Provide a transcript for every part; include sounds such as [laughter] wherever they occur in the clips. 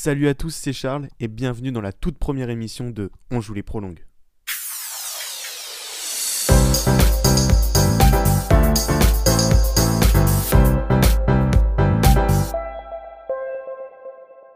Salut à tous, c'est Charles et bienvenue dans la toute première émission de On joue les prolongues.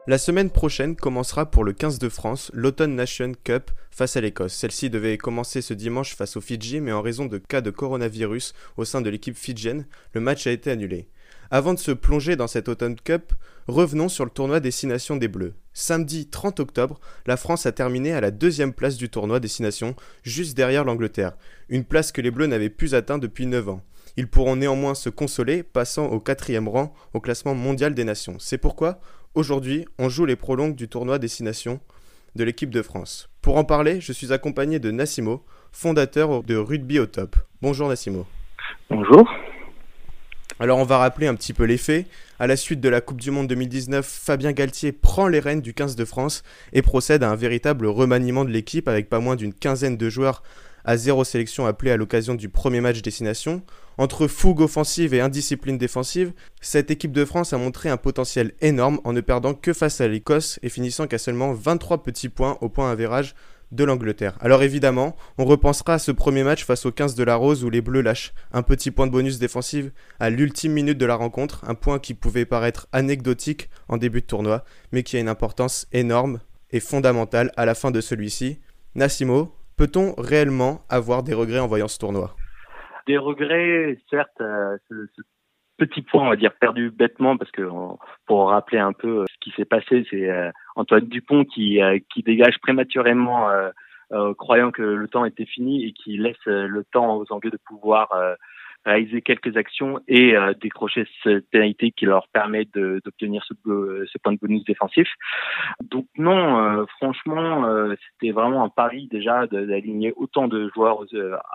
La semaine prochaine commencera pour le 15 de France l'Autumn Nation Cup face à l'Écosse. Celle-ci devait commencer ce dimanche face aux Fidji, mais en raison de cas de coronavirus au sein de l'équipe fidjienne, le match a été annulé. Avant de se plonger dans cette Autumn Cup, revenons sur le tournoi Destination des Bleus. Samedi 30 octobre, la France a terminé à la deuxième place du tournoi Destination, juste derrière l'Angleterre, une place que les Bleus n'avaient plus atteint depuis 9 ans. Ils pourront néanmoins se consoler, passant au quatrième rang au classement mondial des nations. C'est pourquoi Aujourd'hui, on joue les prolongues du tournoi Destination de l'équipe de France. Pour en parler, je suis accompagné de Nassimo, fondateur de Rugby au Top. Bonjour Nassimo. Bonjour. Alors on va rappeler un petit peu les faits. À la suite de la Coupe du Monde 2019, Fabien Galtier prend les rênes du 15 de France et procède à un véritable remaniement de l'équipe avec pas moins d'une quinzaine de joueurs à zéro sélection appelés à l'occasion du premier match destination. Entre fougue offensive et indiscipline défensive, cette équipe de France a montré un potentiel énorme en ne perdant que face à l'Écosse et finissant qu'à seulement 23 petits points au point avérage de l'Angleterre. Alors évidemment, on repensera à ce premier match face au 15 de la Rose où les Bleus lâchent un petit point de bonus défensif à l'ultime minute de la rencontre, un point qui pouvait paraître anecdotique en début de tournoi, mais qui a une importance énorme et fondamentale à la fin de celui-ci. Nassimo, peut-on réellement avoir des regrets en voyant ce tournoi? Des regrets, certes, euh, ce, petit point, on va dire, perdu bêtement, parce que pour rappeler un peu euh, ce qui s'est passé, c'est euh, Antoine Dupont qui, qui dégage prématurément, croyant que le temps était fini et qui laisse le temps aux Anglais de pouvoir réaliser quelques actions et euh, décrocher cette pénalité qui leur permet d'obtenir ce, ce, point de bonus défensif. Donc non, euh, franchement, euh, c'était vraiment un pari déjà d'aligner autant de joueurs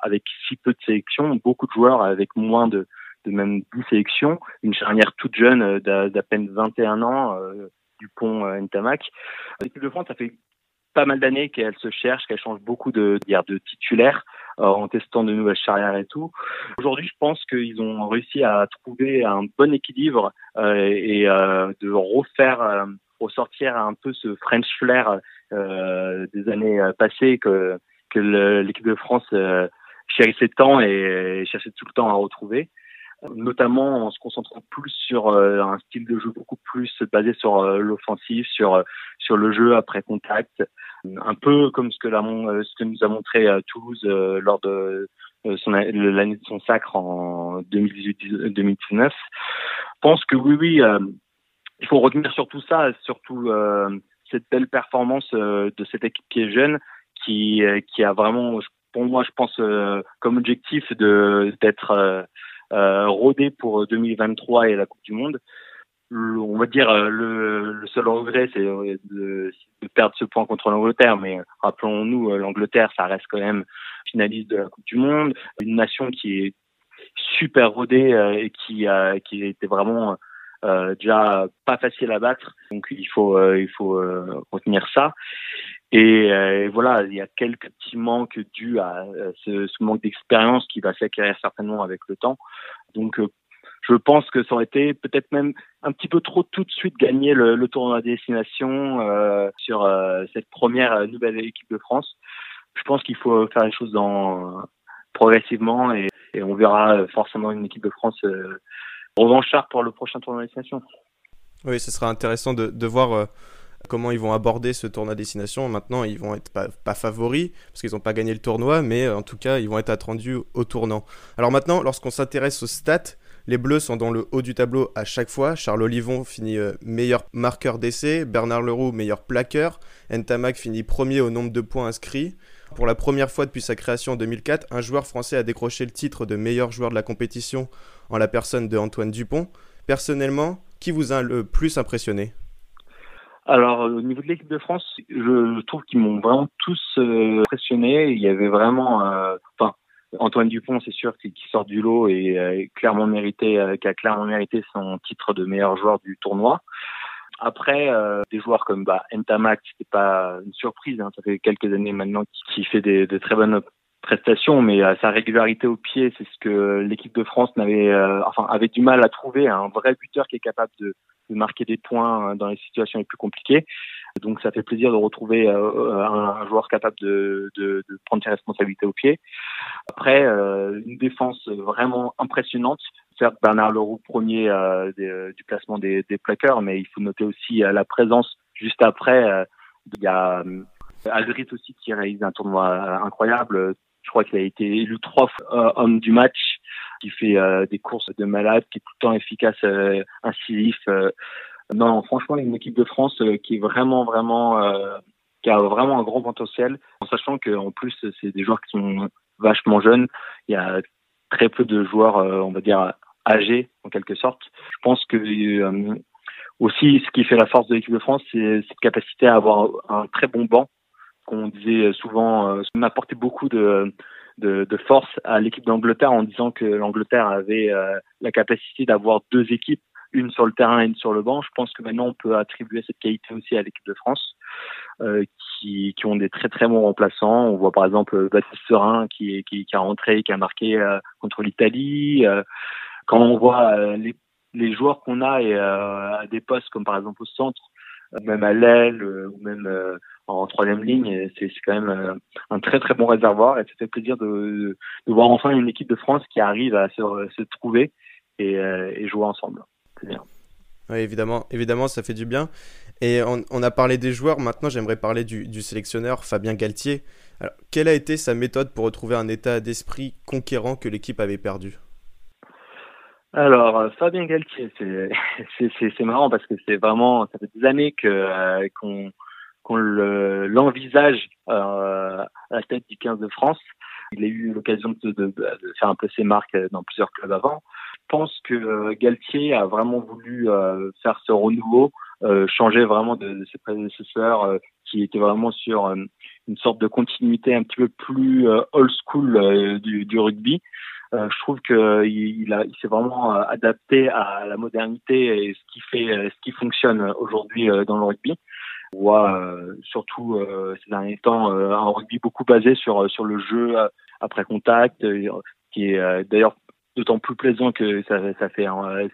avec si peu de sélections, beaucoup de joueurs avec moins de, de même 10 sélections, une charnière toute jeune d'à peine 21 ans, Dupont Ntamak. L'équipe de France, ça fait pas mal d'années qu'elle se cherche, qu'elle change beaucoup de, de titulaires. Euh, en testant de nouvelles charrières et tout. Aujourd'hui, je pense qu'ils ont réussi à trouver un bon équilibre euh, et euh, de refaire ressortir un peu ce French flair des années passées que, que l'équipe de France chérissait tant et cherchait tout le temps à retrouver notamment en se concentrant plus sur un style de jeu beaucoup plus basé sur l'offensive, sur sur le jeu après contact, un peu comme ce que, la, euh, ce que nous a montré euh, Toulouse euh, lors de l'année de son sacre en 2018-2019. Je pense que oui, oui, il faut retenir surtout ça, surtout cette belle performance de cette équipe qui est jeune, qui, qui a vraiment, pour moi, je pense, comme objectif de d'être rodé pour 2023 et la Coupe du Monde. On va dire euh, le, le seul regret c'est euh, de, de, perdre ce point contre l'Angleterre. Mais rappelons-nous euh, l'Angleterre ça reste quand même finaliste de la Coupe du Monde. Une nation qui est super rodée et qui a qui était vraiment euh, déjà pas facile à battre. Donc il faut il faut retenir ça et, et, voilà il y a quelques petits manques dus à ce, ce manque d'expérience qui va s'acquérir certainement avec le temps donc je pense que ça aurait été peut-être même un petit peu trop tout de suite gagner le, le tournoi des destination euh, sur euh, cette première euh, nouvelle équipe de France. Je pense qu'il faut faire les choses dans, progressivement et, et, on verra forcément une équipe de France euh, revanchard pour le prochain tournoi des destination. Oui, ce sera intéressant de, de voir comment ils vont aborder ce tournoi destination. Maintenant, ils vont être pas, favoris parce qu'ils n'ont pas gagné le tournoi, mais en tout cas, ils vont être attendus au tournant. Alors maintenant, lorsqu'on s'intéresse aux stats, les Bleus sont dans le haut du tableau à chaque fois. Charles Olivon finit euh, meilleur marqueur d'essai, Bernard Leroux meilleur plaqueur, Ntamak finit premier au nombre de points inscrits. Pour la première fois depuis sa création en 2004, un joueur français a décroché le titre de meilleur joueur de la compétition en la personne de Antoine Dupont. Personnellement, qui vous a le plus impressionné? Alors au niveau de l'équipe de France, je trouve qu'ils m'ont vraiment tous euh, impressionné. Il y avait vraiment, euh, enfin, Antoine Dupont, c'est sûr, qui, sort du lot et euh, clairement mérité, euh, qui a clairement mérité son titre de meilleur joueur du tournoi. Après, euh, des joueurs comme bah, Ntamak, c'était pas une surprise. Hein, ça fait quelques années maintenant qu'il fait des, de très bonnes prestations, mais sa régularité au pied, c'est ce que l'équipe de France n'avait, enfin, avait du mal à trouver. Un vrai buteur qui est capable de, de marquer des points dans les situations les plus compliquées. Donc ça fait plaisir de retrouver un, joueur capable de, de, de, prendre ses responsabilités au pied. Après, une défense vraiment impressionnante. Certes, Bernard Leroux premier du classement des, des plaqueurs, mais il faut noter aussi la présence juste après. il y a Aldrit aussi qui réalise un tournoi incroyable. Je crois qu'il a été élu trois fois homme du match qui fait euh, des courses de malade, qui est tout le temps efficace, euh, incisif. Euh. non, franchement, une équipe de France qui est vraiment, vraiment, qui a vraiment un grand potentiel, en sachant qu'en plus, c'est des joueurs qui sont vachement jeunes. Il y a très peu de joueurs, on va dire, âgés, en quelque sorte. Je pense que aussi, ce qui fait la force de l'équipe de France, c'est cette capacité à avoir un très bon banc. Qu'on disait souvent, m'apportait beaucoup de, de, de force à l'équipe d'Angleterre en disant que l'Angleterre avait euh, la capacité d'avoir deux équipes, une sur le terrain et une sur le banc. Je pense que maintenant on peut attribuer cette qualité aussi à l'équipe de France, euh, qui, qui, ont des très très bons remplaçants. On voit par exemple Baptiste Serin qui, qui, qui a rentré, qui a marqué euh, contre l'Italie. Euh, quand on voit les, les joueurs qu'on a et à des postes comme par exemple au centre, même à l'aile ou même en troisième ligne. C'est quand même euh, un très très bon réservoir et ça fait plaisir de, voir enfin une équipe de France qui arrive à se, trouver et, euh, jouer ensemble. C'est bien. Oui, évidemment, évidemment, ça fait du bien. Et on, on a parlé des joueurs, maintenant j'aimerais parler du, du, sélectionneur Fabien Galtier. Alors, quelle a été sa méthode pour retrouver un état d'esprit conquérant que l'équipe avait perdu? Alors, euh, Fabien Galtier, [laughs] c'est marrant parce que c'est vraiment, ça fait des années que qu'on qu'on l'envisage euh, à la tête du 15 de France. Il a eu l'occasion de, de, de, faire un peu ses marques dans plusieurs clubs avant. Je pense que euh, Galtier a vraiment voulu euh, faire ce renouveau, euh, changer vraiment de, de ses prédécesseurs euh, qui étaient vraiment sur une sorte de continuité un petit peu plus old school du, du, rugby. Je trouve que il, a, il s'est vraiment adapté à la modernité et ce qui fait, ce qui fonctionne aujourd'hui dans le rugby. On voit euh, surtout euh, ces derniers temps euh, un rugby beaucoup basé sur sur le jeu après contact, qui est d'ailleurs d'autant plus plaisant que ça, ça fait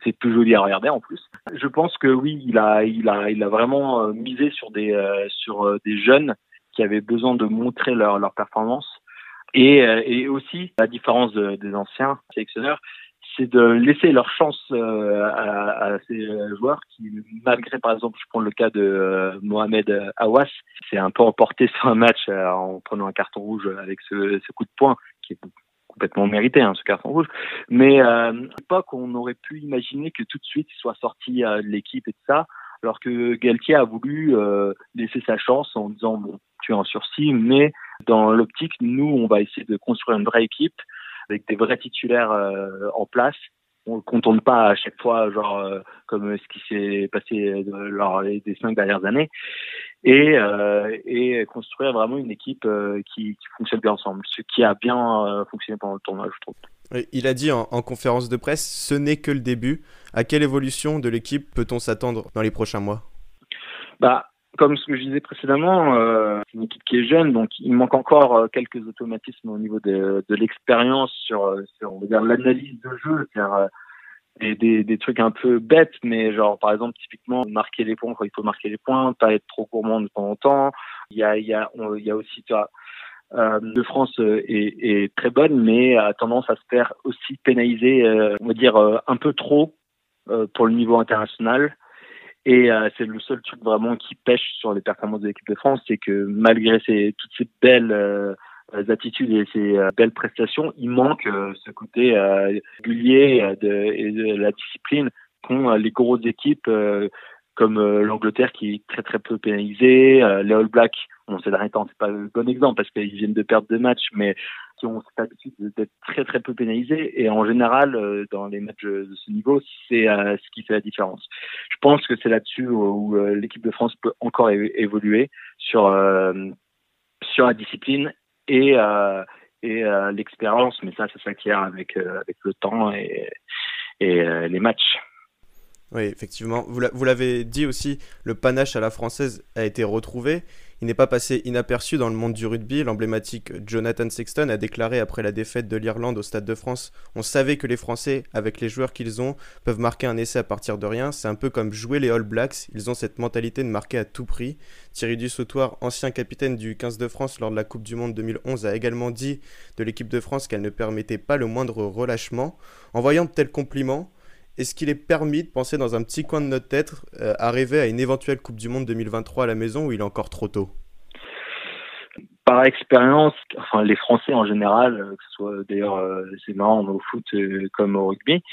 c'est plus joli à regarder en plus. Je pense que oui, il a il a il a vraiment misé sur des sur des jeunes qui avaient besoin de montrer leur leur performance et et aussi la différence des anciens sélectionneurs, c'est de laisser leur chance euh, à, à, ces joueurs qui, malgré par exemple, je prends le cas de euh, Mohamed Awas, c'est un peu emporté [laughs] sur un match euh, en prenant un carton rouge avec ce, ce, coup de poing qui est complètement mérité, hein, ce carton rouge. Mais euh, à l'époque, on aurait pu imaginer que tout de suite il soit sorti de l'équipe et tout ça, alors que Galtier a voulu laisser sa chance en disant bon, tu es en sursis, mais dans l'optique, nous, on va essayer de construire une vraie équipe avec des vrais titulaires euh, en place. On ne contourne pas à chaque fois, genre euh, comme ce qui s'est passé lors des cinq dernières années, et, euh, et construire vraiment une équipe qui, qui, fonctionne bien ensemble, ce qui a bien fonctionné pendant le tournoi, je trouve. Il a dit en, en, conférence de presse, ce n'est que le début. À quelle évolution de l'équipe peut-on s'attendre dans les prochains mois? Bah, comme ce que je disais précédemment, euh, c'est une équipe qui est jeune, donc il manque encore euh, quelques automatismes au niveau de, de l'expérience sur, euh, sur, on va dire, l'analyse de jeu, c'est-à-dire euh, des, des, trucs un peu bêtes, mais genre par exemple typiquement marquer les points quand il faut marquer les points, pas être trop gourmand de temps en temps. Il y a, il y a, il y a aussi, tu vois, euh, France est, est, très bonne, mais a tendance à se faire aussi pénaliser, on va dire un peu trop pour le niveau international. Et euh, c'est le seul truc vraiment qui pêche sur les performances de l'équipe de France, c'est que malgré ces, toutes ces belles euh, attitudes et ces euh, belles prestations, il manque euh, ce côté régulier de, et de la discipline qu'ont les grosses équipes comme l'Angleterre qui est très très peu pénalisée, les All Blacks, bon ces derniers temps c'est pas le bon exemple parce qu'ils viennent de perdre deux matchs, mais qui ont cette habitude d'être très très peu pénalisés et en général euh, dans les matchs de ce niveau c'est euh, ce qui fait la différence. Je pense que c'est là-dessus où, euh, l'équipe de France peut encore évoluer sur sur la discipline et et l'expérience mais ça ça s'acquiert avec avec le temps et et les matchs. Oui, effectivement. Vous l'avez dit aussi, le panache à la française a été retrouvé. Il n'est pas passé inaperçu dans le monde du rugby. L'emblématique Jonathan Sexton a déclaré après la défaite de l'Irlande au Stade de France On savait que les Français, avec les joueurs qu'ils ont, peuvent marquer un essai à partir de rien. C'est un peu comme jouer les All Blacks. Ils ont cette mentalité de marquer à tout prix. Thierry Dussautoir, ancien capitaine du 15 de France lors de la Coupe du Monde 2011, a également dit de l'équipe de France qu'elle ne permettait pas le moindre relâchement. En voyant de tels compliments, est-ce qu'il est permis de penser dans un petit coin de notre tête euh, arriver à une éventuelle Coupe du Monde 2023 à la maison ou il est encore trop tôt? Par expérience, enfin les Français en général, euh, que ce soit d'ailleurs euh, c'est marrant au foot comme au rugby,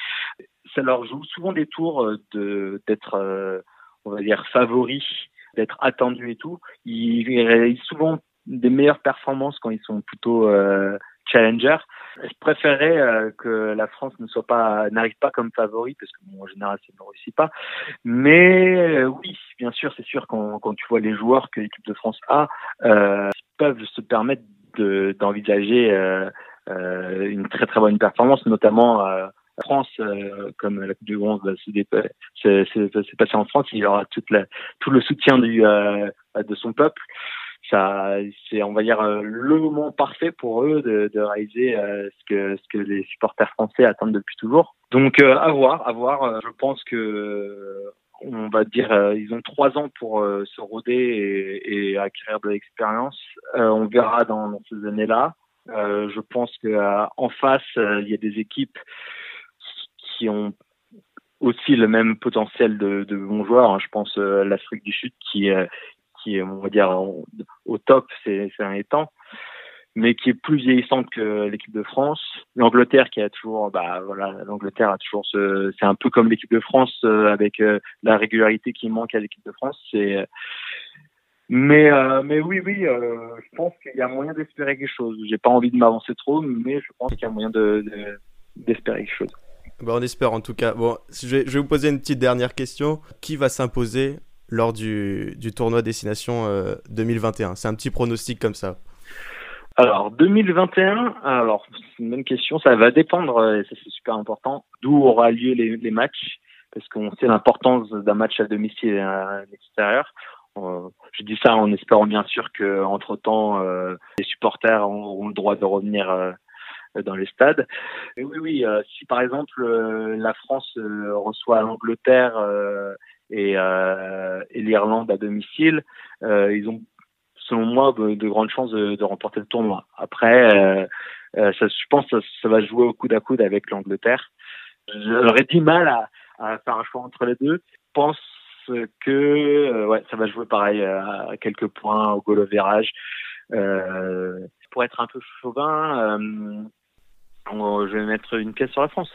ça leur joue souvent des tours d'être on va dire favoris, d'être attendus et tout. Ils réalisent souvent des meilleures performances quand ils sont plutôt challenger. Je préférerais euh, que la France ne soit pas, n'arrive pas comme favori parce que bon, en général ça ne réussit pas. Mais euh, oui, bien sûr, c'est sûr quand, quand tu vois les joueurs que l'équipe de France a, euh, peuvent se permettre de, d'envisager euh, euh, une très très bonne performance, notamment la France, comme la Coupe du Monde bah, s'est passé en France, il y aura toute la, tout le soutien du, de son peuple c'est on va dire euh, le moment parfait pour eux de, réaliser euh, ce que les supporters français attendent depuis toujours. Donc euh, à voir, à voir. je pense que on va dire ils ont trois ans pour se roder et, acquérir de l'expérience. on verra dans, ces années-là. je pense que en face il y a des équipes qui ont aussi le même potentiel de, bons joueurs. Je pense l'Afrique du Sud qui qui on va dire, au top c'est un étang, mais qui est plus vieillissante que l'équipe de France. L'Angleterre qui a toujours, bah voilà, l'Angleterre a toujours ce, c'est un peu comme l'équipe de France euh, avec euh, la régularité qui manque à l'équipe de France. C'est, mais euh, mais oui oui, je pense qu'il y a moyen d'espérer quelque chose. J'ai pas envie de m'avancer trop, mais je pense qu'il y a moyen de, d'espérer quelque chose. Bon, on espère en tout cas. Bon, je vais vous poser une petite dernière question. Qui va s'imposer lors du, du tournoi Destination 2021 euh, C'est un petit pronostic comme ça. Alors 2021, alors c'est une question, ça va dépendre, euh, et ça c'est super important, d'où aura lieu les, matchs, parce qu'on sait l'importance d'un match à domicile et à l'extérieur. Euh, je dis ça en espérant bien sûr que entre temps les supporters auront le droit de revenir dans les stades. Oui, oui, si par exemple la France reçoit l'Angleterre et, euh, et l'Irlande à domicile, euh, ils ont selon moi de, grandes chances de, remporter le tournoi. Après, euh, je pense que ça, va jouer au coude à coude avec l'Angleterre. J'aurais du mal à, faire un choix entre les deux. Je pense que ouais, ça va jouer pareil à quelques points au goal virage. Euh, pour être un peu chauvin, je vais mettre une pièce sur la France.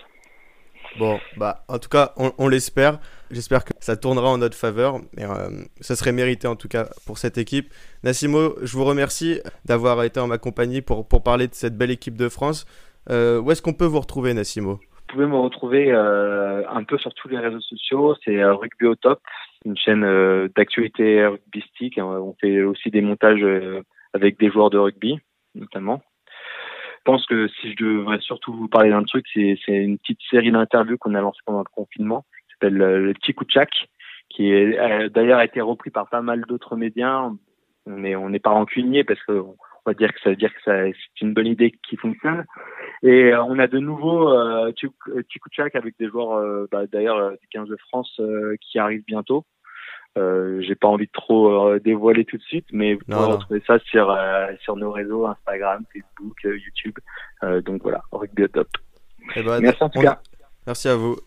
Bon, bah, en tout cas, on, l'espère. J'espère que ça tournera en notre faveur. Mais, euh, ça serait mérité en tout cas pour cette équipe. Nassimo, je vous remercie d'avoir été en ma compagnie pour, pour parler de cette belle équipe de France. Euh, où est-ce qu'on peut vous retrouver, Nassimo? Vous pouvez me retrouver euh, un peu sur tous les réseaux sociaux. C'est Rugby au top, une chaîne d'actualité rugbystique. On fait aussi des montages avec des joueurs de rugby, notamment pense que si je devrais surtout vous parler d'un truc, c'est une petite série d'interviews qu'on a lancée pendant le confinement, s'appelle euh, le Tchikouchak, qui est euh, d'ailleurs a été repris par pas mal d'autres médias, mais on n'est pas rancunier parce que on va dire que ça veut dire que c'est une bonne idée qui fonctionne. Et euh, on a de nouveau euh, avec des joueurs bah, d'ailleurs du 15 de France qui arrivent bientôt. J'ai pas envie de trop dévoiler tout de suite, mais vous pouvez retrouver ça sur sur nos réseaux Instagram, Facebook, YouTube. donc voilà, rugby top. Eh ben, Merci en tout cas. Merci à vous.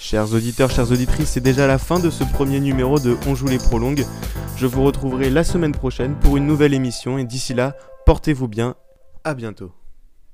Chers auditeurs, chères auditrices, c'est déjà la fin de ce premier numéro de On joue les prolongues. Je vous retrouverai la semaine prochaine pour une nouvelle émission et d'ici là, portez-vous bien. À bientôt.